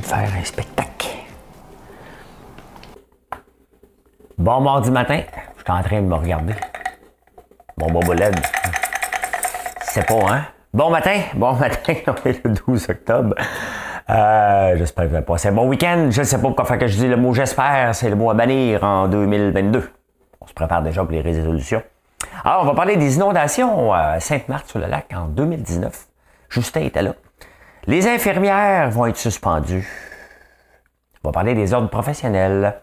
De faire un spectacle. Bon mardi matin, je suis en train de me regarder. Bon bobo LED. C'est pas, hein? Bon matin, bon matin, on est le 12 octobre. Euh, j'espère que vous avez passé un bon week-end. Je ne sais pas pourquoi faire que je dis le mot j'espère, c'est le mot à bannir en 2022. On se prépare déjà pour les résolutions. Alors, on va parler des inondations à Sainte-Marthe-sur-le-Lac en 2019. Justin était là. Les infirmières vont être suspendues. On va parler des ordres professionnels.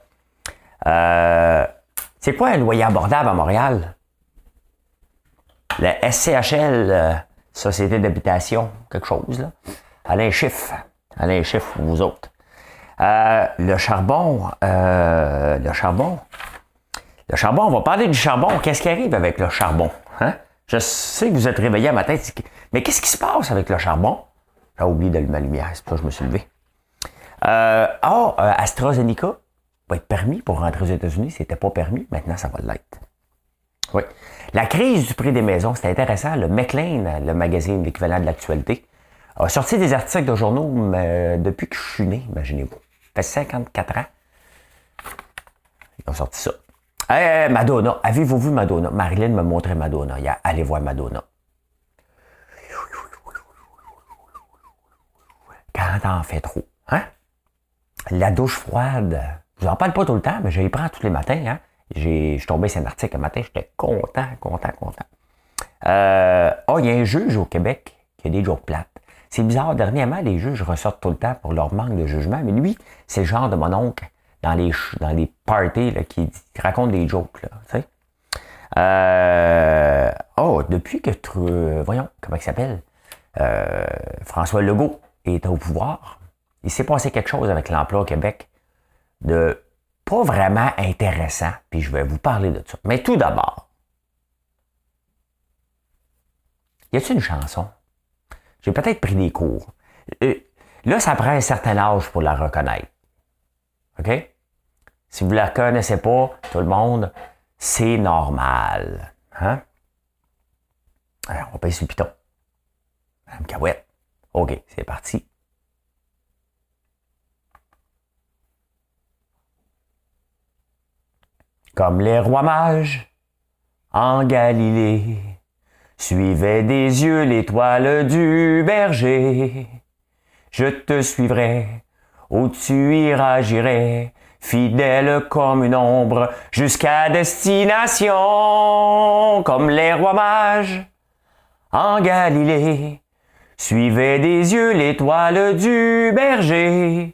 Euh, c'est quoi un loyer abordable à Montréal? La SCHL, euh, Société d'habitation, quelque chose, là. Alain Chiffre. Alain Chiffre, vous autres. Euh, le charbon, le charbon. Le charbon, on va parler du charbon. Qu'est-ce qui arrive avec le charbon? Hein? Je sais que vous êtes réveillé à matin, mais qu'est-ce qui se passe avec le charbon? J'ai oublié d'allumer ma lumière, c'est pour ça que je me suis levé. Euh, oh, AstraZeneca va être permis pour rentrer aux États-Unis. C'était pas permis. Maintenant, ça va l'être. Oui. La crise du prix des maisons, c'est intéressant. Le McLean, le magazine, l'équivalent de l'actualité, a sorti des articles de journaux euh, depuis que je suis né, imaginez-vous. Ça fait 54 ans. Ils ont sorti ça. Euh, Madonna. Avez-vous vu Madonna? Marilyn me montrait Madonna. Allez voir Madonna. Quand t'en fais trop. Hein? La douche froide, je vous en parle pas tout le temps, mais je les prends tous les matins. Hein? Je suis tombé sur un article un matin, j'étais content, content, content. Euh, oh, il y a un juge au Québec qui a des jours plates. C'est bizarre, dernièrement, les juges ressortent tout le temps pour leur manque de jugement, mais lui, c'est le genre de mon oncle dans les, dans les parties là, qui, raconte des jokes. Là, euh, oh, depuis que, voyons, comment il s'appelle? Euh, François Legault est au pouvoir, il s'est passé quelque chose avec l'emploi au Québec de pas vraiment intéressant, puis je vais vous parler de ça. Mais tout d'abord, y a-t-il une chanson? J'ai peut-être pris des cours. Euh, là, ça prend un certain âge pour la reconnaître. OK? Si vous la connaissez pas, tout le monde, c'est normal. Hein? Alors, on paye sur le piton. Madame Cahouette. OK, c'est parti. Comme les rois mages en Galilée suivaient des yeux l'étoile du berger. Je te suivrai, où tu iras, j'irai, fidèle comme une ombre, jusqu'à destination, comme les rois mages en Galilée Suivez des yeux l'étoile du berger,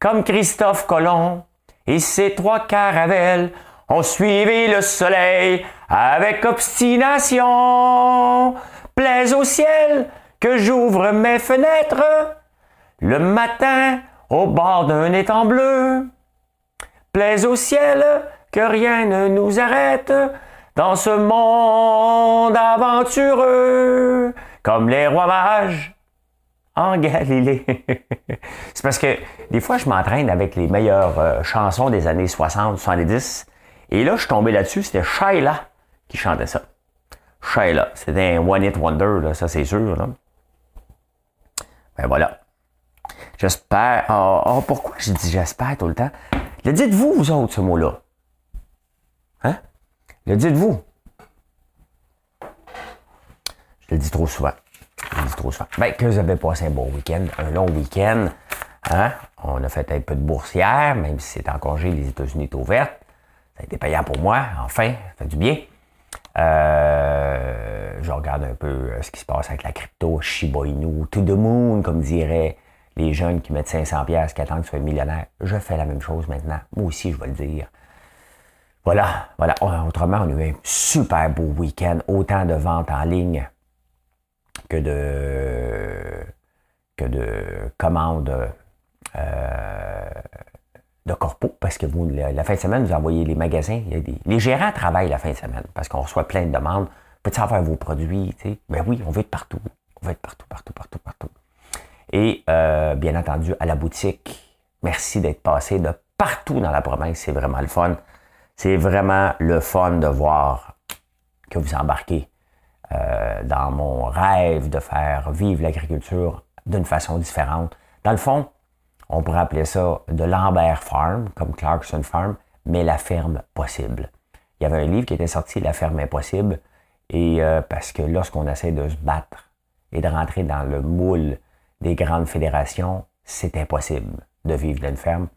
comme Christophe Colomb et ses trois caravelles ont suivi le soleil avec obstination. Plaise au ciel que j'ouvre mes fenêtres le matin au bord d'un étang bleu. Plaise au ciel que rien ne nous arrête dans ce monde aventureux comme les rois mages en Galilée. c'est parce que des fois, je m'entraîne avec les meilleures euh, chansons des années 60, 70. Et là, je suis tombé là-dessus, c'était Shayla qui chantait ça. Shayla, c'était un One Hit Wonder, là, ça c'est sûr. Ben voilà. J'espère. Oh, oh, pourquoi je dis j'espère tout le temps? Le dites-vous, vous autres, ce mot-là. Hein? Le dites-vous. Je le dis trop souvent. Je le dis trop souvent. Ben, que vous avez passé un bon week-end, un long week-end. Hein? On a fait un peu de boursière, même si c'est en congé, les États-Unis étaient ouvertes. Ça a été payant pour moi, enfin, ça fait du bien. Euh, je regarde un peu euh, ce qui se passe avec la crypto, Shiba Inu, to the moon, comme diraient les jeunes qui mettent 500 pièces qui attendent que soient millionnaire. Je fais la même chose maintenant. Moi aussi, je vais le dire. Voilà, voilà. Autrement, on a eu un super beau week-end, autant de ventes en ligne que de que de commandes euh, de corpo, parce que vous, la, fin de semaine, vous envoyez les magasins. les gérants travaillent la fin de semaine parce qu'on reçoit plein de demandes. Peut-être avoir vos produits? Ben oui, on veut être partout. On veut être partout, partout, partout, partout. Et euh, bien entendu, à la boutique, merci d'être passé de partout dans la province. C'est vraiment le fun. C'est vraiment le fun de voir que vous embarquez euh, dans mon rêve de faire vivre l'agriculture d'une façon différente. Dans le fond, on pourrait appeler ça de Lambert Farm, comme Clarkson Farm, mais la ferme possible. Il y avait un livre qui était sorti, La ferme impossible, et euh, parce que lorsqu'on essaie de se battre et de rentrer dans le moule des grandes fédérations, c'est impossible de vivre d'une ferme.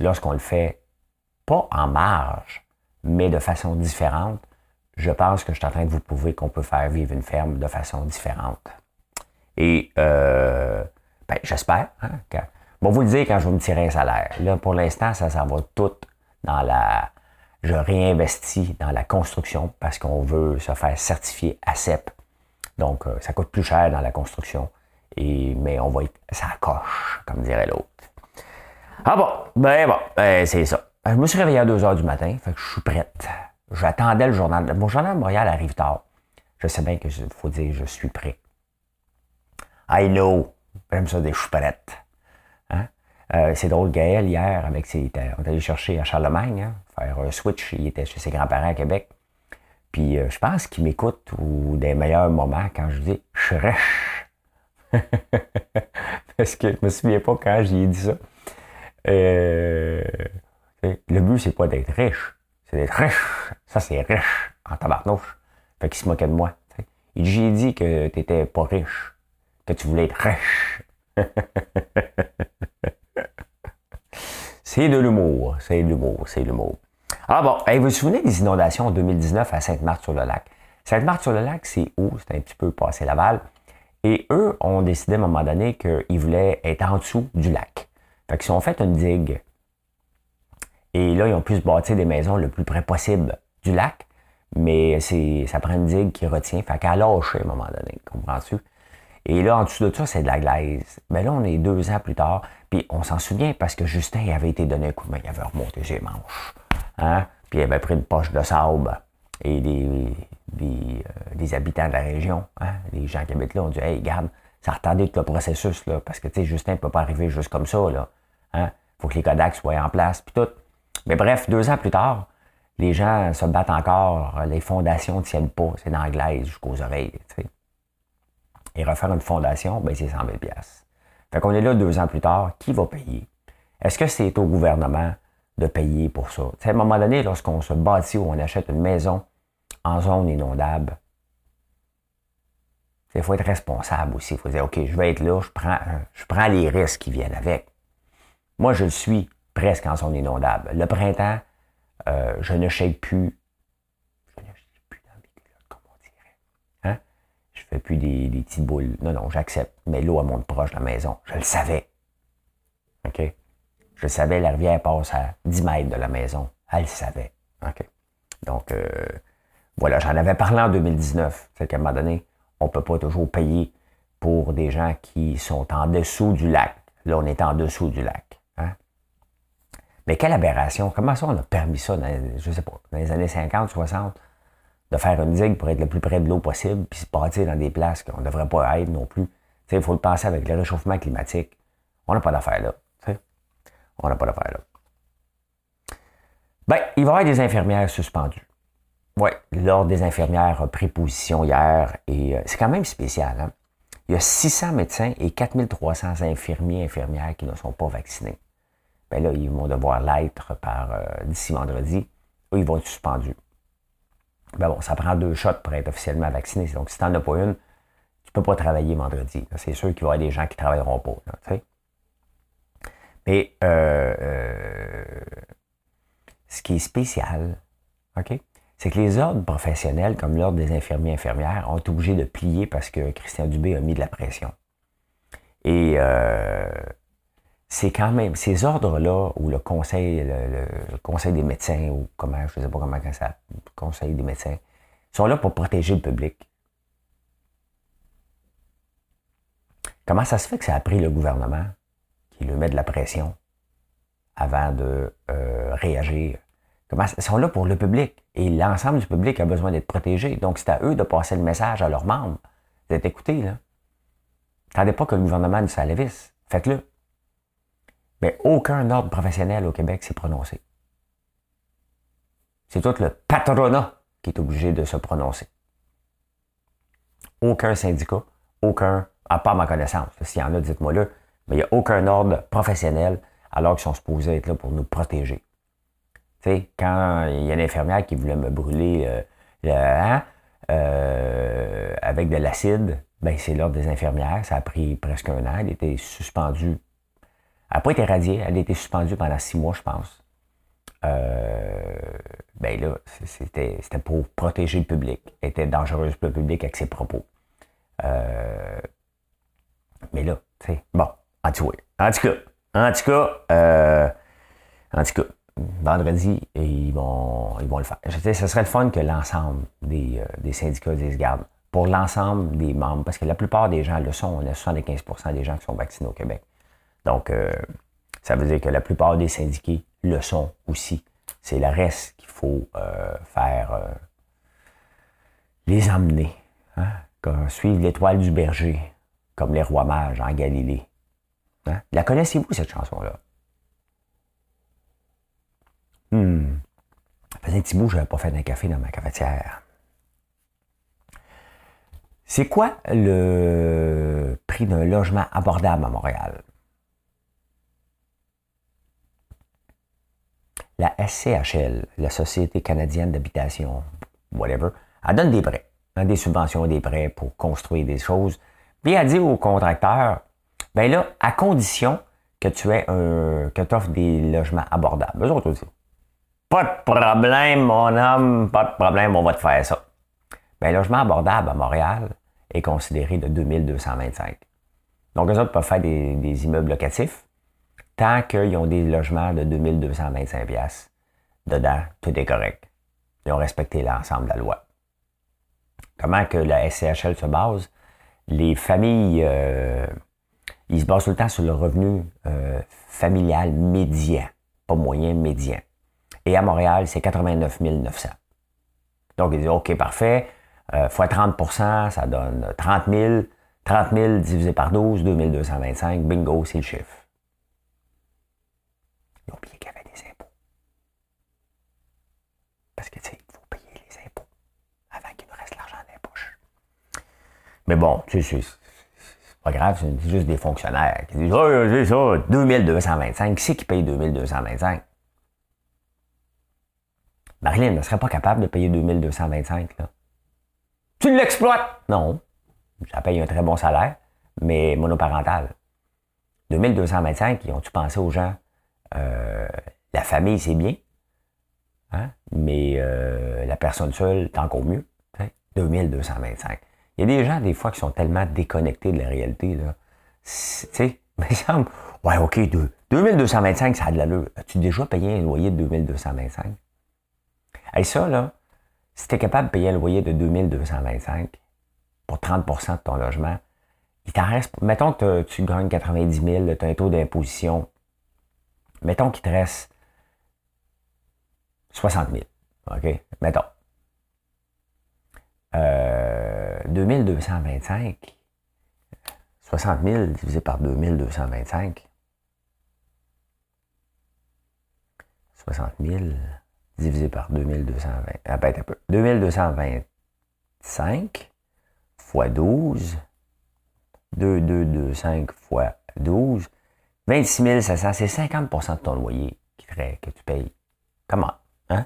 Lorsqu'on le fait pas en marge, mais de façon différente, je pense que je suis en train de vous prouver qu'on peut faire vivre une ferme de façon différente. Et euh, ben, j'espère. Hein, bon, vous le dire quand je vais me tirer un salaire. Là, pour l'instant, ça, ça va tout dans la. Je réinvestis dans la construction parce qu'on veut se faire certifier ACEP. Donc, euh, ça coûte plus cher dans la construction. Et, mais on va être. Ça coche, comme dirait l'autre. Ah bon, ben bon, ben, c'est ça. Je me suis réveillé à 2 h du matin, fait que je suis prête. J'attendais le journal. Mon journal de Montréal arrive tard. Je sais bien qu'il faut dire je suis prêt. I know. J'aime ça des chouperettes. Hein? Euh, c'est drôle, Gaël, hier, avec ses, on est allé chercher à Charlemagne, hein, faire un switch. Il était chez ses grands-parents à Québec. Puis euh, je pense qu'il m'écoute ou des meilleurs moments quand je dis je riche. Parce que je me souviens pas quand j'ai dit ça. Euh, le but, c'est pas d'être riche. C'est riche. Ça, c'est riche en tabarnouche. Fait qu'il se moquait de moi. J'ai dit que t'étais pas riche. Que tu voulais être riche. c'est de l'humour. C'est de l'humour. C'est de l'humour. Ah bon, vous vous souvenez des inondations en 2019 à Sainte-Marthe-sur-le-Lac? Sainte-Marthe-sur-le-Lac, c'est où? C'est un petit peu passé Laval. Et eux ont décidé à un moment donné qu'ils voulaient être en dessous du lac. Fait qu'ils ont fait une digue et là, ils ont pu se bâtir des maisons le plus près possible du lac. Mais c'est, ça prend une digue qui retient. Fait qu'elle a lâché à un moment donné, comprends-tu? Et là, en dessous de ça, c'est de la glaise. Mais là, on est deux ans plus tard, puis on s'en souvient parce que Justin avait été donné un coup de main, il avait remonté ses manches. Hein? Puis il avait pris une poche de sable. Et des, des, euh, habitants de la région, hein? les gens qui habitent là, ont dit Hey, garde, ça a retardé tout le processus, là, parce que tu sais, Justin ne peut pas arriver juste comme ça. Là. Hein? faut que les Kodak soient en place, puis tout. Mais bref, deux ans plus tard, les gens se battent encore, les fondations ne tiennent pas, c'est dans la glaise jusqu'aux oreilles. Et refaire une fondation, ben, c'est 100 000 Fait qu'on est là deux ans plus tard, qui va payer? Est-ce que c'est au gouvernement de payer pour ça? à un moment donné, lorsqu'on se bâtit ou on achète une maison en zone inondable, il faut être responsable aussi. Il faut dire, OK, je vais être là, je prends, je prends les risques qui viennent avec. Moi, je le suis presque en zone inondable. Le printemps, euh, je ne shake plus. Je ne shake plus dans mes culottes, comme on dirait. Hein? Je fais plus des, des petites boules. Non, non, j'accepte. Mais l'eau, elle monte proche de la maison. Je le savais. OK? Je le savais, la rivière passe à 10 mètres de la maison. Elle le savait. OK? Donc, euh, voilà, j'en avais parlé en 2019. C'est qu'à un moment donné, on ne peut pas toujours payer pour des gens qui sont en dessous du lac. Là, on est en dessous du lac. Mais quelle aberration. Comment ça, on a permis ça, dans, je sais pas, dans les années 50, 60, de faire une digue pour être le plus près de l'eau possible, puis se bâtir dans des places qu'on ne devrait pas être non plus. Il faut le penser avec le réchauffement climatique. On n'a pas d'affaires là. On n'a pas d'affaires là. Ben, il va y avoir des infirmières suspendues. Oui, l'Ordre des infirmières a pris position hier et euh, c'est quand même spécial. Hein? Il y a 600 médecins et 4300 infirmiers et infirmières qui ne sont pas vaccinés ben là, ils vont devoir l'être par euh, d'ici vendredi. Eux, ils vont être suspendus. Ben bon, ça prend deux shots pour être officiellement vacciné. Donc, si tu n'en as pas une, tu ne peux pas travailler vendredi. C'est sûr qu'il y aura des gens qui ne travailleront pas. Mais euh, euh, ce qui est spécial, OK, c'est que les ordres professionnels, comme l'ordre des infirmiers et infirmières, ont été obligés de plier parce que Christian Dubé a mis de la pression. Et c'est quand même ces ordres-là, ou le conseil, le, conseil des médecins, ou comment, je ne sais pas comment ça, le conseil des médecins, sont là pour protéger le public. Comment ça se fait que ça a pris le gouvernement qui lui met de la pression avant de euh, réagir? Comment, ils sont là pour le public et l'ensemble du public a besoin d'être protégé. Donc, c'est à eux de passer le message à leurs membres. D'être écoutés, là. Attendez pas que le gouvernement nous vis. Faites-le. Mais aucun ordre professionnel au Québec s'est prononcé. C'est tout le patronat qui est obligé de se prononcer. Aucun syndicat, aucun, à part ma connaissance, s'il y en a, dites-moi le, mais il n'y a aucun ordre professionnel alors qu'ils sont supposés être là pour nous protéger. Tu sais, quand il y a une infirmière qui voulait me brûler euh, le, hein, euh, avec de l'acide, ben c'est l'ordre des infirmières. Ça a pris presque un an. Elle était suspendue. Elle n'a pas été radiée. Elle a été suspendue pendant six mois, je pense. Euh, ben là, c'était, pour protéger le public. Elle était dangereuse pour le public avec ses propos. Euh, mais là, tu sais, bon, en tout cas, en tout cas, en tout cas, euh, en tout cas, vendredi, ils vont, ils vont le faire. Je sais, ce serait le fun que l'ensemble des, des syndicats disent, garde, pour l'ensemble des membres, parce que la plupart des gens le sont. On a 75% des gens qui sont vaccinés au Québec. Donc, euh, ça veut dire que la plupart des syndiqués le sont aussi. C'est le reste qu'il faut euh, faire euh, les emmener. Hein? suivre l'étoile du berger, comme les rois mages en Galilée. Hein? La connaissez-vous, cette chanson-là? Hmm. Ça faisait un petit bout, je n'avais pas fait un café dans ma cafetière. C'est quoi le prix d'un logement abordable à Montréal? La SCHL, la Société canadienne d'habitation, whatever, elle donne des prêts, hein, des subventions, des prêts pour construire des choses. Puis elle dit aux contracteurs, ben là, à condition que tu aies un, que offres des logements abordables. Eux autres aussi. Pas de problème, mon homme, pas de problème, on va te faire ça. Ben, logement abordable à Montréal, est considéré de 2225. Donc, eux autres peuvent faire des, immeubles locatifs tant qu'ils ont des logements de 2225 pièces dedans, tout est correct. Ils ont respecté l'ensemble de la loi. Comment que la SCHL se base? Les familles, euh, ils se basent tout le temps sur le revenu euh, familial médian, pas moyen, médian. Et à Montréal, c'est 89 900. Donc, ils disent, OK, parfait, euh, fois 30% ça donne 30 000. 30 000 divisé par 12, 2225. Bingo, c'est le chiffre. Ils ont oublié qu'il y avait des impôts. Parce que, tu sais, il faut payer les impôts avant qu'il nous reste l'argent dans les poches. Mais bon, tu sais, c'est pas grave, c'est juste des fonctionnaires qui disent, oh, c'est ça, 2225. Qui c'est qui paye 2225? Marilyn ne serait pas capable de payer 2225, là. Tu l'exploites? Non. Ça paye un très bon salaire, mais monoparental. 2225, ils ont-tu pensé aux gens? Euh, la famille, c'est bien. Hein? Mais euh, la personne seule, tant qu'au mieux. 2225. Il y a des gens, des fois, qui sont tellement déconnectés de la réalité. Là. Tu sais, me semble, ouais, OK, 2225, ça a de l'allure. As-tu déjà payé un loyer de 2225? Et ça, là, si tu es capable de payer un loyer de 2225 pour 30 de ton logement, il t'en reste, mettons que tu gagnes 90 000, tu as un taux d'imposition, mettons qu'il te reste 60 000, OK? Mettons. Euh, 2225, 60 000 divisé par 2225, 60 000, divisé par 2220. Ah, ben, un peu. 2225 fois 12. 2225 fois 12. 26 700, c'est 50% de ton loyer que tu payes. Comment? Hein?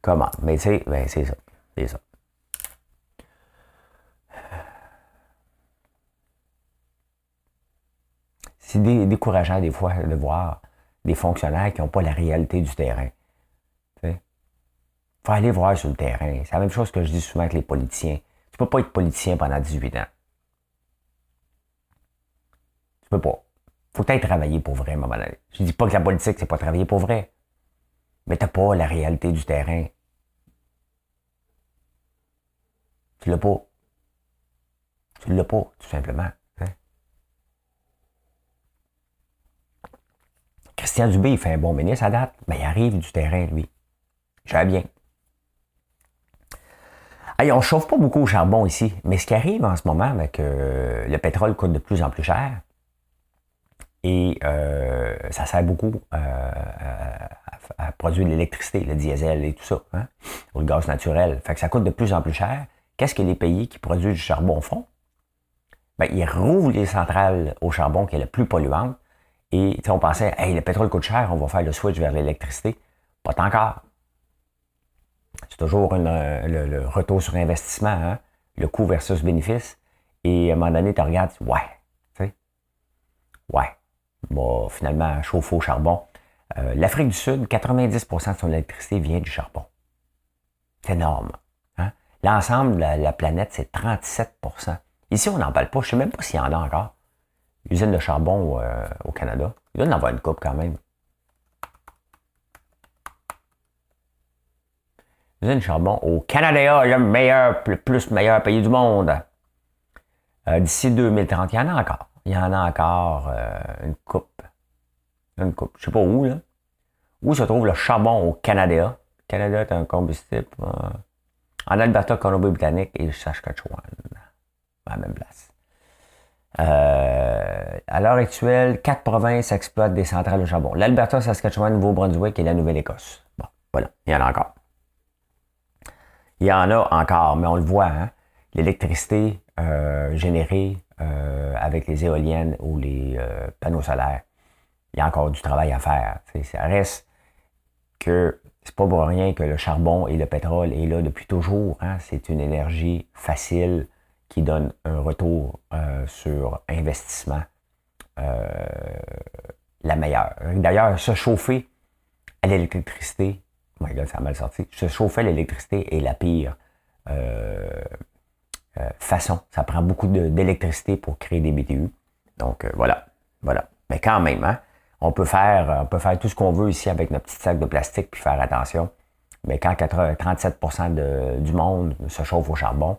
Comment? Mais tu ben, c'est ça. C'est ça. C'est décourageant des fois de voir des fonctionnaires qui n'ont pas la réalité du terrain faut aller voir sur le terrain. C'est la même chose que je dis souvent avec les politiciens. Tu peux pas être politicien pendant 18 ans. Tu peux pas. Faut être travailler pour vrai à un moment donné. Je dis pas que la politique, c'est pas travailler pour vrai. Mais t'as pas la réalité du terrain. Tu l'as pas. Tu l'as pas, tout simplement. Hein. Christian Dubé, il fait un bon ministre à date. mais il arrive du terrain, lui. J'ai bien. On ne chauffe pas beaucoup au charbon ici, mais ce qui arrive en ce moment avec euh, le pétrole coûte de plus en plus cher, et euh, ça sert beaucoup euh, à, produire l'électricité, le diesel et tout ça, hein, ou le gaz naturel. Fait que ça coûte de plus en plus cher. Qu'est-ce que les pays qui produisent du charbon font? Ben, ils rouvrent les centrales au charbon qui est la plus polluante. Et on pensait, hey, le pétrole coûte cher, on va faire le switch vers l'électricité. Pas encore. C'est toujours le, retour sur investissement, hein? le coût versus bénéfice. Et à un moment donné, tu regardes, ouais, tu sais, ouais, bon, finalement, chauffe au charbon. Euh, L'Afrique du Sud, 90% de son électricité vient du charbon. C'est énorme. Hein? L'ensemble de la, planète, c'est 37% Ici, on n'en parle pas. Je ne sais même pas s'il y en a encore. Usine de charbon euh, au Canada. Il doit en avoir une coupe quand même. Usine de charbon au Canada, le meilleur, le plus meilleur pays du monde. Euh, d'ici 2030, il y en a encore. Il y en a encore euh, une coupe. Une coupe. Je sais pas où, là. Où se trouve le charbon au Canada? Le Canada est un combustible. en Alberta, Colombie-Britannique et Saskatchewan. À la même place. Euh, à l'heure actuelle, quatre provinces exploitent des centrales de charbon. L'Alberta, Saskatchewan, Nouveau-Brunswick et la Nouvelle-Écosse. Bon, voilà, il y en a encore. Il y en a encore, mais on le voit, hein? l'électricité euh, générée euh, avec les éoliennes ou les panneaux solaires, il y a encore du travail à faire. ça reste que c'est pas pour rien que le charbon et le pétrole est là depuis toujours. Hein? C'est une énergie facile, qui donne un retour euh, sur investissement euh, la meilleure. D'ailleurs, se chauffer à l'électricité, oh my God, ça a mal sorti, se chauffer à l'électricité est la pire euh, façon. Ça prend beaucoup d'électricité pour créer des BTU. Donc voilà, voilà. Mais quand même, hein, on peut faire, on peut faire tout ce qu'on veut ici avec notre petit sac de plastique puis faire attention. Mais quand 37% du monde se chauffe au charbon,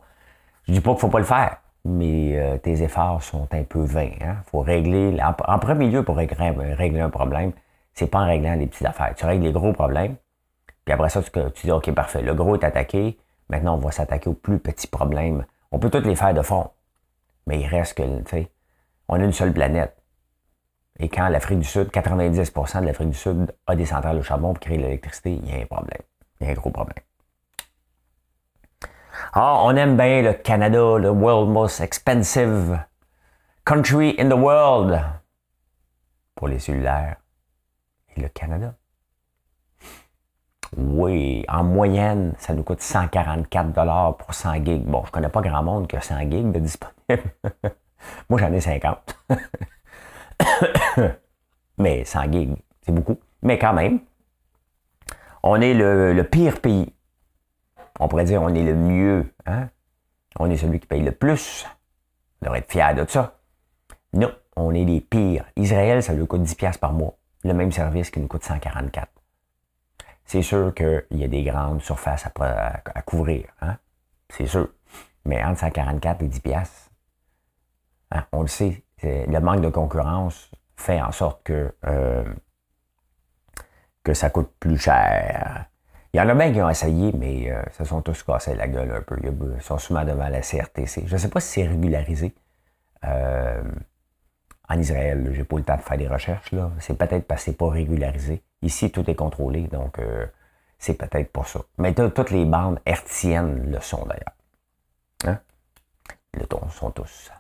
je dis pas qu'il faut pas le faire, mais euh, tes efforts sont un peu vains. Il hein. faut régler, en, premier lieu, pour régler, un problème, c'est pas en réglant les petites affaires. Tu règles les gros problèmes, puis après ça, tu, dis, OK, parfait, le gros est attaqué, maintenant on va s'attaquer aux plus petits problèmes. On peut tous les faire de fond, mais il reste que, tu sais, on a une seule planète. Et quand l'Afrique du Sud, 90% de l'Afrique du Sud a des centrales au charbon pour créer l'électricité, il y a un problème. Il y a un gros problème. Ah, on aime bien le Canada, le world most expensive country in the world pour les cellulaires. Et le Canada. Oui, en moyenne, ça nous coûte 144 dollars pour 100 gigs. Bon, je connais pas grand monde qui a 100 gigs de disponible. Moi, j'en ai 50. Mais 100 gigs, c'est beaucoup. Mais quand même, on est le pire pays on pourrait dire on est le mieux. Hein? On est celui qui paye le plus. On devrait être fier de ça. Non, on est les pires. Israël, ça lui coûte 10$ par mois. Le même service qui nous coûte 144. C'est sûr qu'il y a des grandes surfaces à, couvrir. Hein? C'est sûr. Mais entre 144 et 10$, hein, on le sait, le manque de concurrence fait en sorte que, euh, que ça coûte plus cher. Il y en a bien qui ont essayé, mais euh, sont tous cassés la gueule un peu. Ils sont souvent devant la CRTC. Je ne sais pas si c'est régularisé euh, en Israël. J'ai pas eu le temps de faire des recherches. C'est peut-être parce que c'est pas régularisé. Ici, tout est contrôlé, donc euh, c'est peut-être pas ça. Mais toutes les bandes hertziennes le sont d'ailleurs. Hein? Le ton sont tous.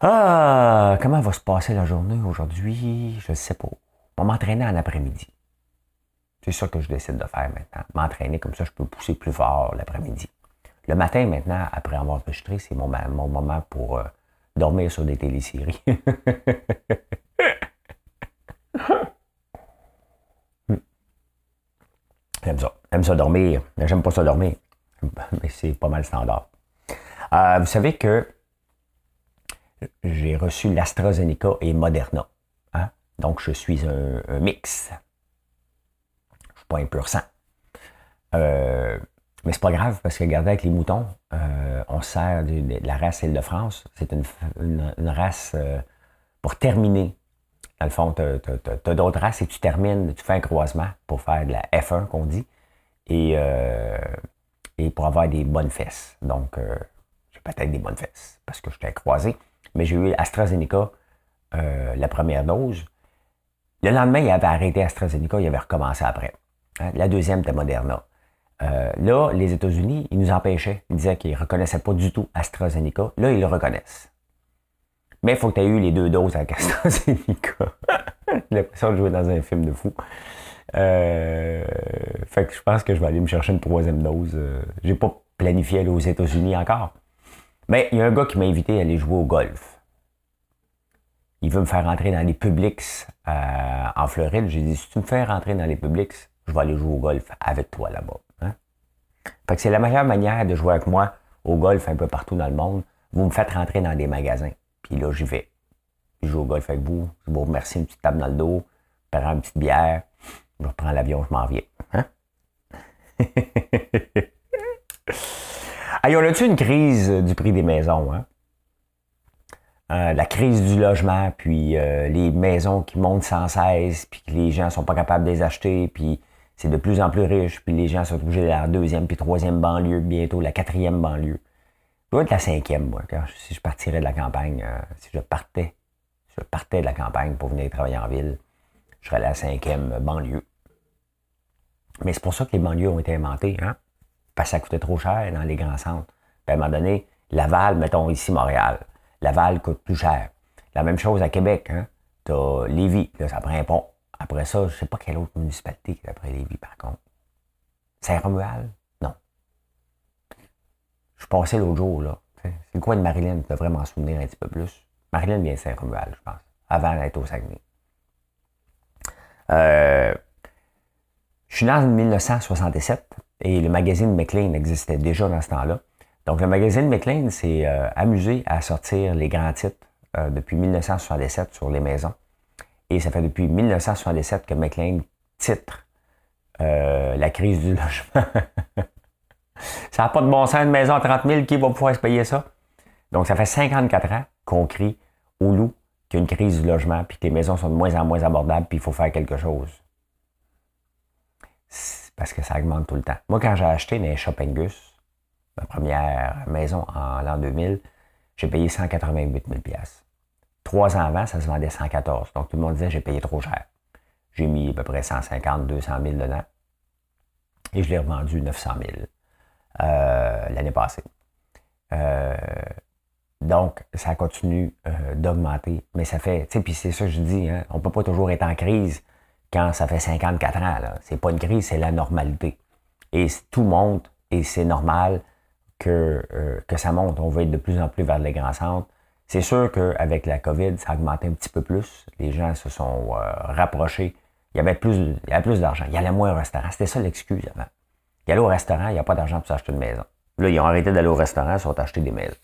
Ah, comment va se passer la journée aujourd'hui? Je ne sais pas. On va m'entraîner en après-midi. C'est ça que je décide de faire maintenant. M'entraîner comme ça, je peux pousser plus fort l'après-midi. Le matin, maintenant, après avoir enregistré, c'est mon, moment pour euh, dormir sur des téléséries. J'aime ça. J'aime ça dormir. J'aime pas ça dormir. Mais c'est pas mal standard. Euh, vous savez que j'ai reçu l'AstraZeneca et Moderna. Hein? Donc, je suis un mix pas un pur sang. Euh, mais c'est pas grave parce que regardez avec les moutons, euh, on sert de, la race Île-de-France. C'est une, race euh, pour terminer Dans le fond, tu as, d'autres races et tu termines, tu fais un croisement pour faire de la F1 qu'on dit et, euh, et pour avoir des bonnes fesses. Donc, euh, j'ai peut-être des bonnes fesses parce que je t'ai croisé. Mais j'ai eu AstraZeneca, euh, la première dose. Le lendemain, il avait arrêté AstraZeneca, il avait recommencé après. Hein, la deuxième, c'était Moderna. là, les États-Unis, ils nous empêchaient. Ils disaient qu'ils ne reconnaissaient pas du tout AstraZeneca. Là, ils le reconnaissent. Mais il faut que tu aies eu les deux doses avec AstraZeneca. J'ai l'impression de jouer dans un film de fou. Euh, fait que je pense que je vais aller me chercher une troisième dose. Euh, j'ai pas planifié aller aux États-Unis encore. Mais il y a un gars qui m'a invité à aller jouer au golf. Il veut me faire rentrer dans les Publix euh, en Floride. J'ai dit, si tu me fais rentrer dans les Publix, je vais aller jouer au golf avec toi là-bas. Hein? Fait que c'est la meilleure manière de jouer avec moi au golf un peu partout dans le monde. Vous me faites rentrer dans des magasins. Puis là, j'y vais. Je joue au golf avec vous. Je vous remercie, une petite table dans le dos. Je prends une petite bière. Je reprends l'avion, je m'en viens. Hein? on a-tu une crise du prix des maisons? Hein? Euh, la crise du logement, puis euh, les maisons qui montent sans cesse, puis que les gens sont pas capables de les acheter, puis c'est de plus en plus riche, puis les gens sont obligés de la deuxième puis troisième banlieue, bientôt la quatrième banlieue. Dois être la cinquième, moi, si je partirais de la campagne, euh, si je partais, si je partais de la campagne pour venir travailler en ville, je serais la cinquième banlieue. Mais c'est pour ça que les banlieues ont été inventées, hein? Parce que ça coûtait trop cher dans les grands centres. Puis à un moment donné, Laval, mettons ici Montréal, Laval coûte plus cher. La même chose à Québec, hein? T'as Lévis, là, ça prend un pont. Après ça, je sais pas quelle autre municipalité qui est après Lévis, par contre. Saint-Romuald? Je passais l'autre jour, là. C'est le coin de Marilyn, tu devrais m'en souvenir un petit peu plus. Marilyn vient de Saint-Romuald, je pense, avant d'être au Saguenay. Euh, je suis né en 1967 et le magazine McLean existait déjà dans ce temps-là. Donc, le magazine McLean s'est euh, amusé à sortir les grands titres euh, depuis 1967 sur les maisons. Et ça fait depuis 1967 que McLean titre La crise du logement. Ça n'a pas de bon sens, une maison à 30 000, qui va pouvoir se payer ça? Donc, ça fait 54 ans qu'on crie au loup qu'il y a une crise du logement, puis que les maisons sont de moins en moins abordables, puis il faut faire quelque chose. Parce que ça augmente tout le temps. Moi, quand j'ai acheté les Shoppingus, ma première maison en l'an 2000, j'ai payé 188 000 Trois ans avant, ça se vendait 114. Donc, tout le monde disait j'ai payé trop cher. J'ai mis à peu près 150, 200 000 dedans. Et je l'ai revendu 900 000. Euh, l'année passée. Euh, donc, ça continue euh, d'augmenter, mais ça fait, tu sais, puis c'est ça que je dis, hein, on peut pas toujours être en crise quand ça fait 54 ans. C'est pas une crise, c'est la normalité. Et tout monte, et c'est normal que, que ça monte. On va être de plus en plus vers les grands centres. C'est sûr qu'avec la COVID, ça a augmenté un petit peu plus. Les gens se sont rapprochés. Il y avait plus, il y plus d'argent. Il y allait moins au restaurant. C'était ça l'excuse avant. Il allait au restaurant, il n'y a pas d'argent pour s'acheter une maison. Là, ils ont arrêté d'aller au restaurant, ils sont achetés des maisons.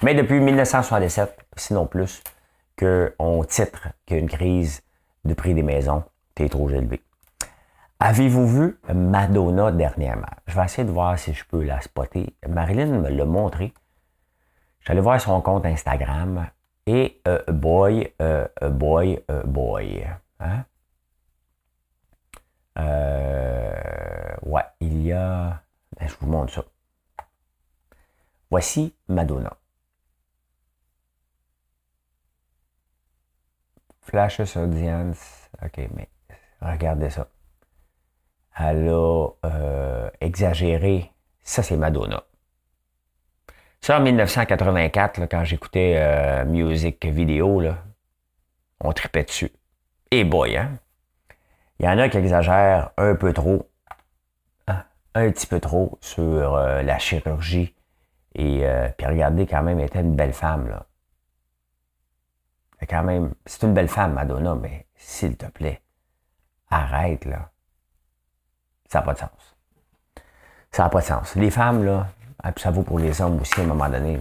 Mais depuis 1967, sinon plus, qu'on titre qu'il y a une crise du prix des maisons qui est trop élevé. Avez-vous vu Madonna dernièrement? Je vais essayer de voir si je peux la spotter. Marilyn me l'a montré. J'allais voir son compte Instagram et euh, boy, euh, boy, euh, boy. Hein? Euh, ouais, il y a. Ben, je vous montre ça. Voici Madonna. Flashes Audience. OK, mais regardez ça. Elle a euh, exagéré. Ça, c'est Madonna. Ça, en 1984, quand j'écoutais euh, musique vidéo, là, on tripait dessus. Et boy, hein? Il y en a qui exagèrent un peu trop, un petit peu trop sur euh, la chirurgie. Et euh, puis regardez, quand même, elle était une belle femme, là. Quand même, c'est une belle femme, Madonna, mais s'il te plaît, arrête, là. Ça n'a pas de sens. Ça n'a pas de sens. Les femmes, là, ah, ça vaut pour les hommes aussi à un moment donné.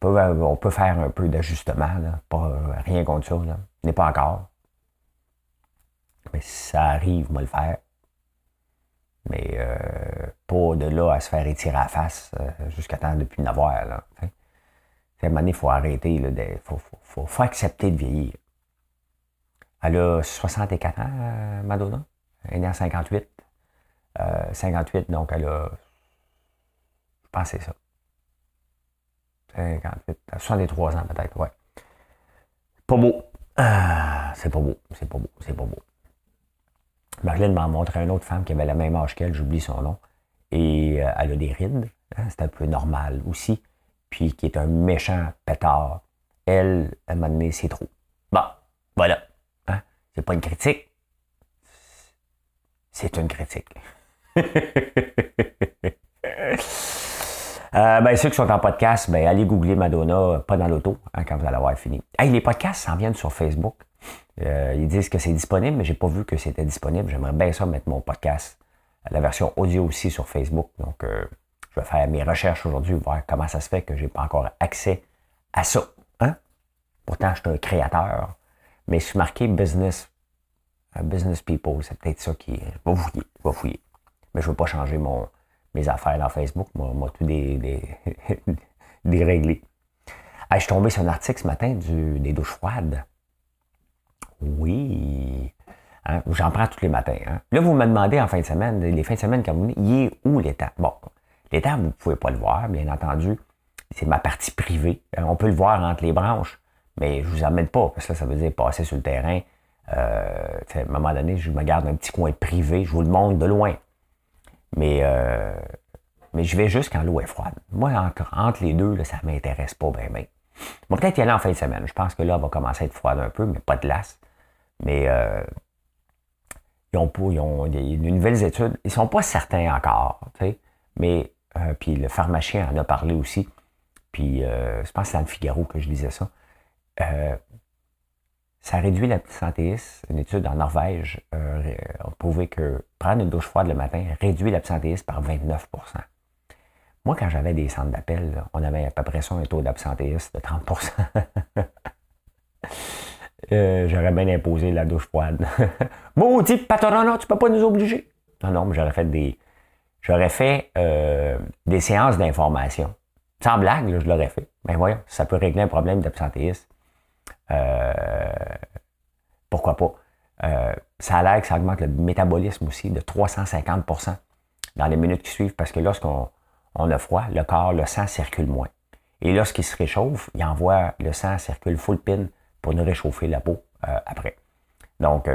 On peut, faire un peu d'ajustement, là. Pas, euh, rien contre ça, là. N'est pas encore. Mais si ça arrive, moi le faire. Mais euh, pas de là à se faire étirer à la face euh, jusqu'à temps de plus n'avoir. À un moment donné, il faut arrêter. Il faut, faut, accepter de vieillir. Elle a 64 ans, Madonna. Elle est née en 58. 58, donc elle a. Je pense c'est ça. 58, 63 ans peut-être, ouais. Pas beau. Ah, c'est pas beau, c'est pas beau, c'est pas beau. Marlène m'a montré une autre femme qui avait la même âge qu'elle, j'oublie son nom, et euh, elle a des rides, hein, c'est un peu normal aussi, puis qui est un méchant pétard. Elle, elle m'a donné, c'est trop. Bon, voilà. Hein? C'est pas une critique, c'est une critique. Euh, ben, ceux qui sont en podcast, ben, allez googler Madonna, pas dans l'auto, hein, quand vous allez avoir fini. Hey, les podcasts s'en viennent sur Facebook. Euh, ils disent que c'est disponible, mais j'ai pas vu que c'était disponible. J'aimerais bien ça mettre mon podcast, la version audio aussi sur Facebook. Donc, euh, je vais faire mes recherches aujourd'hui, voir comment ça se fait que j'ai pas encore accès à ça. Hein? Pourtant, je suis un créateur, mais je suis marqué business, business people. C'est peut-être ça qui va fouiller, va fouiller. Mais je veux pas changer mon, mes affaires dans Facebook. Moi, tout des, des, déréglé. je suis tombé sur un article ce matin du, des douches froides. Oui. Hein, j'en prends tous les matins. Hein. Là, vous me demandez en fin de semaine, les fins de semaine venez, il est où l'étang? Bon, l'étang, vous ne pouvez pas le voir, bien entendu. C'est ma partie privée. Euh, on peut le voir entre les branches, mais je ne vous emmène pas, parce que ça veut dire passer sur le terrain. Euh, à un moment donné, je me garde un petit coin privé, je vous le montre de loin. Mais, euh, mais je vais juste quand l'eau est froide. Moi, entre, les deux, là, ça ne m'intéresse pas bien. Bon, peut-être y aller en fin de semaine. Je pense que là, elle va commencer à être froide un peu, mais pas de glace. Mais euh, ils ont ils ont des, nouvelles études. Ils sont pas certains encore. Mais euh, puis le pharmacien en a parlé aussi. Puis euh, je pense que c'est dans le Figaro que je disais ça. Euh, ça réduit l'absentéisme. Une étude en Norvège a prouvé que prendre une douche froide le matin réduit l'absentéisme par 29% Moi, quand j'avais des centres d'appel, on avait à peu près ça un taux d'absentéisme de 30 euh, J'aurais bien imposé la douche froide. Maudit patron, tu peux pas nous obliger. Non, non, mais j'aurais fait des. J'aurais fait euh, des séances d'information. Sans blague, je l'aurais fait. Mais voyons, ça peut régler un problème d'absentéisme. Euh, pourquoi pas? Euh, ça a l'air que ça augmente le métabolisme aussi de 350% dans les minutes qui suivent parce que lorsqu'on on a froid, le corps, le sang circule moins. Et lorsqu'il se réchauffe, il envoie le sang circule full pin pour nous réchauffer la peau euh, après. Donc,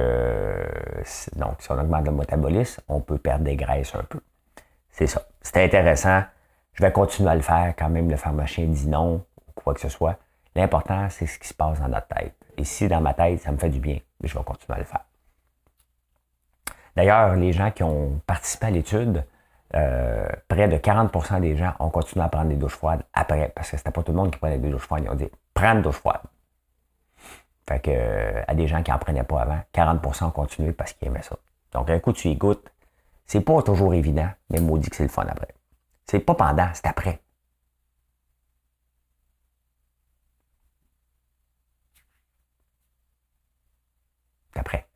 donc, si on augmente le métabolisme, on peut perdre des graisses un peu. C'est ça. C'est intéressant. Je vais continuer à le faire quand même. Le pharmacien dit non, ou quoi que ce soit. L'important, c'est ce qui se passe dans notre tête. Et si dans ma tête, ça me fait du bien, je vais continuer à le faire. D'ailleurs, les gens qui ont participé à l'étude, euh, près de 40% des gens ont continué à prendre des douches froides après, parce que c'était pas tout le monde qui prenait des douches froides. Ils ont dit prendre douche froide. Fait que, euh, à des gens qui n'en prenaient pas avant, 40% ont continué parce qu'ils aimaient ça. Donc, un coup, tu y goûtes. C'est pas toujours évident, mais maudit que c'est le fun après. C'est pas pendant, c'est après. après.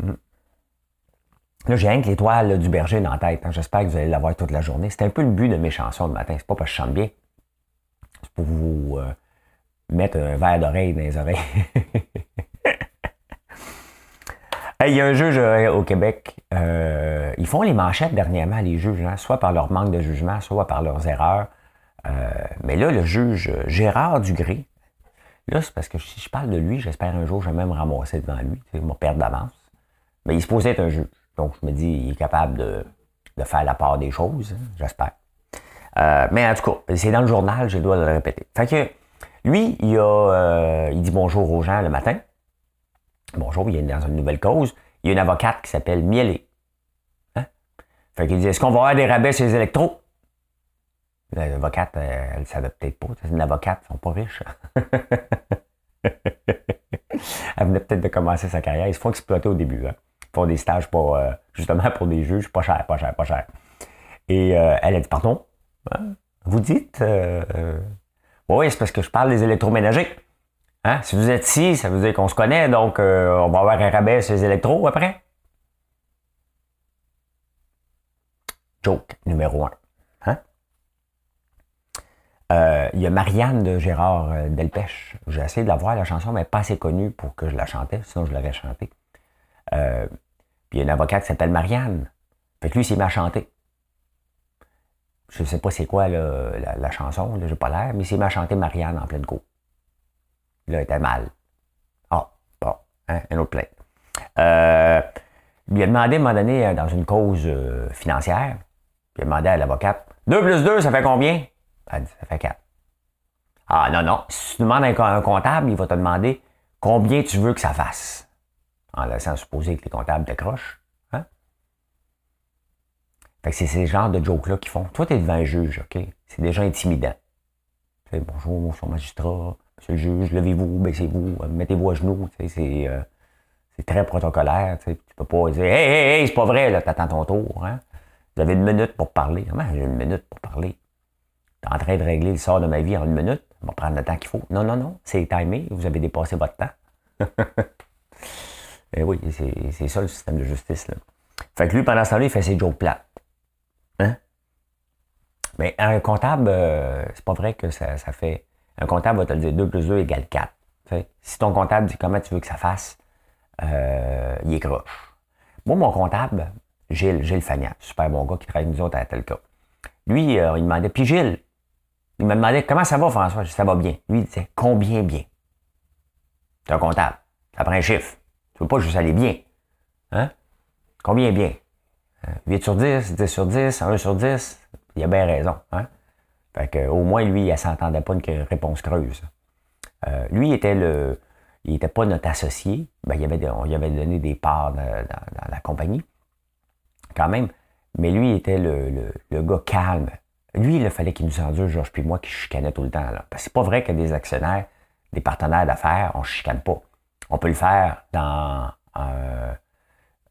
Hmm. Là, j'ai rien que l'étoile du berger dans la tête. Hein. J'espère que vous allez l'avoir toute la journée. C'est un peu le but de mes chansons de matin. C'est pas parce que je chante bien. C'est pour vous euh, mettre un verre d'oreille dans les oreilles. Il y a un juge euh, au Québec. Euh, ils font les manchettes dernièrement, les juges, hein, soit par leur manque de jugement, soit par leurs erreurs. mais là, le juge Gérard Dugré, Là, c'est parce que si je parle de lui, j'espère un jour, je vais même ramasser devant lui. C'est mon père d'avance. Mais il se posait être un juge. Donc, je me dis, il est capable de, faire la part des choses, hein, j'espère. Euh, mais en tout cas, c'est dans le journal, droit de le répéter. Fait que lui, il, a, euh, il dit bonjour aux gens le matin. Bonjour, il est dans une nouvelle cause. Il y a une avocate qui s'appelle Mielé. Hein? Fait qu'il dit Est-ce qu'on va avoir des rabais sur les électros? L'avocate, euh, elle ne savait peut-être pas. C'est une avocate, ils sont pas riches. elle venait peut-être de commencer sa carrière. Ils se font exploiter au début. Hein. Ils font des stages pour, euh, justement pour des juges, pas cher, pas cher, pas cher. Et elle a dit, pardon, hein? vous dites, oui, c'est parce que je parle des électroménagers. Hein? Si vous êtes ici, ça veut dire qu'on se connaît, donc on va avoir un rabais sur les électros après. Joke numéro un. Euh, il y a Marianne de Gérard euh, Delpech. J'ai essayé de la voir, la chanson, mais pas assez connue pour que je la chantais, sinon je l'aurais chantée. Euh, puis il y a une avocate qui s'appelle Marianne. Fait que lui, s'est mis à chanter. Je sais pas c'est quoi la, chanson, j'ai pas l'air, mais mis à chanter Marianne en pleine cour. Là, il était mal. Ah, bon, hein, un autre plein. Euh, il a demandé à un moment donné, dans une cause financière, il a demandé à l'avocate 2 plus 2, ça fait combien? Elle dit, ça fait 4. Ah non, non. Si tu demandes à un comptable, il va te demander combien tu veux que ça fasse. En laissant supposer que les comptables décrochent. Fait que c'est ces genres de jokes-là qui font. Toi, tu es devant un juge, OK? C'est déjà intimidant. Tu bonjour, monsieur magistrat, monsieur le juge, levez-vous, baissez-vous, mettez-vous à genoux. C'est, euh, c'est très protocolaire. Tu peux pas dire Hey, hey, hey, c'est pas vrai, là, t'attends ton tour. Hein? Vous avez une minute pour parler. Comment j'ai une minute pour parler? en train de régler le sort de ma vie en une minute. On va prendre le temps qu'il faut. Non, non, non, c'est timé. Vous avez dépassé votre temps. Et eh oui, c'est ça le système de justice. Là. Fait que lui, pendant ce temps-là, il fait ses jokes plates. Mais un comptable, euh, c'est pas vrai que ça, fait. Un comptable va te le dire 2 plus 2 égale 4. Si ton comptable dit comment tu veux que ça fasse, euh, il est croche. Moi, mon comptable, Gilles, Gilles Fagnan, super bon gars qui travaille avec nous autres à tel cas. Lui, euh, il demandait, puis Gilles, il me demandait comment ça va, François? Ça va bien. Lui, il disait, combien bien? C'est un comptable. Ça prend un chiffre. Tu veux pas juste aller bien. Hein? Combien bien? 8 euh, sur 10, 10 sur 10, 1 sur 10. Il a bien raison. Hein? Fait au moins, lui, il s'entendait pas une réponse creuse. Euh, lui, il était le. Il n'était pas notre associé. Ben, il avait, on lui avait donné des parts dans, la compagnie. Quand même. Mais lui, il était le, le, le gars calme, lui, il fallait qu'il nous endure, Georges puis moi, qui chicanait tout le temps. Là. Parce que c'est pas vrai que des actionnaires, des partenaires d'affaires, on ne chicane pas. On peut le faire dans euh,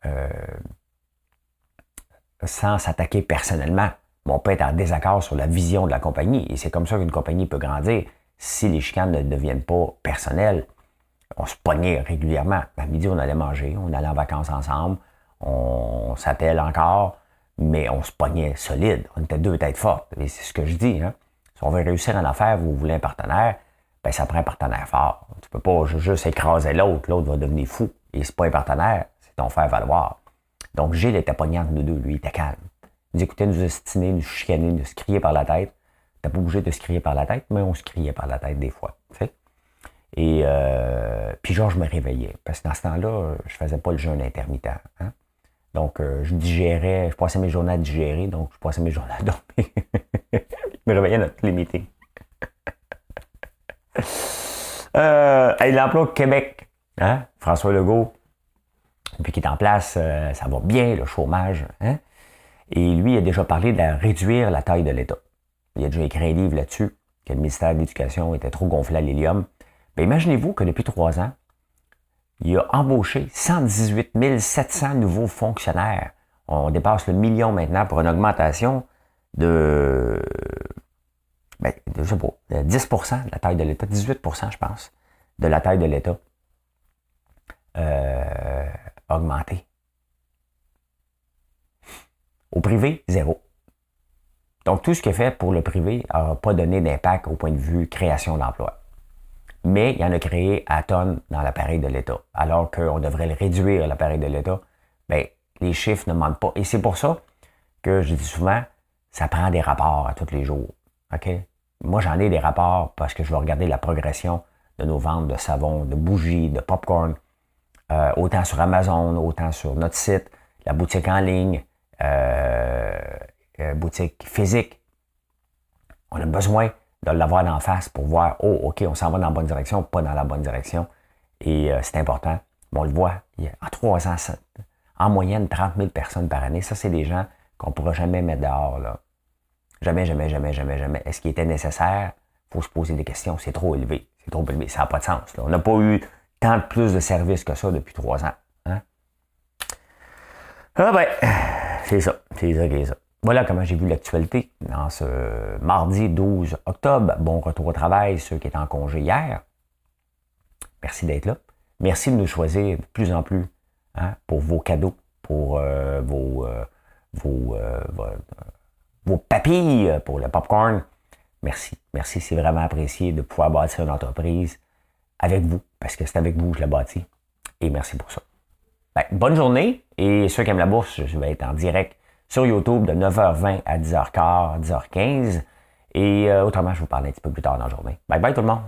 euh, sans s'attaquer personnellement. On peut être en désaccord sur la vision de la compagnie. Et c'est comme ça qu'une compagnie peut grandir. Si les chicanes ne deviennent pas personnelles, on se pognait régulièrement. À midi, on allait manger, on allait en vacances ensemble, on s'appelle encore, mais on se pognait solide. On était deux têtes fortes. Et c'est ce que je dis. Hein. Si on veut réussir en affaires, vous voulez un partenaire, ben ça prend un partenaire fort. Tu peux pas juste écraser l'autre, l'autre va devenir fou. Et c'est pas un partenaire, c'est ton faire valoir. Donc Gilles était pognant entre nous deux, lui, il était calme. Nous écoutait nous ostiner, nous chicaner, nous se crier par la tête. T'as pas obligé de se crier par la tête, mais on se criait par la tête des fois. Et euh, puis genre, je me réveillais. Parce que dans ce temps-là, je faisais pas le jeûne intermittent. Hein? Donc, euh, je digérais, je passais mes journées à digérer, donc je passais mes journées à dormir. je me réveillais dans tous les euh, l'emploi au Québec, hein? François Legault, depuis qu'il est en place, ça va bien, le chômage. Hein? Et lui, il a déjà parlé de réduire la taille de l'État. Il a déjà écrit un livre là-dessus, que le ministère de l'Éducation était trop gonflé à l'hélium. Mais imaginez-vous que depuis trois ans, il a embauché 118 700 nouveaux fonctionnaires. On dépasse le million maintenant pour une augmentation de, ben, je sais pas, de 10% de la taille de l'État, 18% je pense, de la taille de l'État euh, augmentée. Au privé, zéro. Donc, tout ce qui est fait pour le privé n'a pas donné d'impact au point de vue création d'emplois mais il y en a créé à tonnes dans l'appareil de l'État. Alors qu'on devrait le réduire, l'appareil de l'État, bien, les chiffres ne mentent pas. Et c'est pour ça que je dis souvent, ça prend des rapports à tous les jours. Moi, j'en ai des rapports parce que je vais regarder la progression de nos ventes de savon, de bougies, de popcorn, euh, autant sur Amazon, autant sur notre site, la boutique en ligne, boutique physique. On a besoin de l'avoir en face pour voir, oh, OK, on s'en va dans la bonne direction, pas dans la bonne direction. Et euh, c'est important. on le voit, il y a, en trois ans, en moyenne, 30 000 personnes par année. Ça, c'est des gens qu'on ne pourra jamais mettre dehors. Là. Jamais, jamais, jamais, jamais, jamais. Est-ce qu'il était nécessaire? Il faut se poser des questions. C'est trop élevé. C'est trop élevé. Ça n'a pas de sens. On n'a pas eu tant de plus de services que ça depuis trois ans. Hein? Ah ben, c'est ça. C'est ça qui est ça. Voilà comment j'ai vu l'actualité dans ce mardi 12 octobre. Bon retour au travail, ceux qui étaient en congé hier. Merci d'être là. Merci de nous choisir de plus en plus hein, pour vos cadeaux, pour euh, vos, euh, vos, euh, vos, papilles, pour le popcorn. Merci. Merci, c'est vraiment apprécié de pouvoir bâtir une entreprise avec vous, parce que c'est avec vous que je la bâtis. Et merci pour ça. Ben, bonne journée. Et ceux qui aiment la bourse, je vais être en direct sur YouTube de 9h20 à 10h15, 10h15. Et euh, autrement, je vous parle un petit peu plus tard dans la journée. Bye bye tout le monde.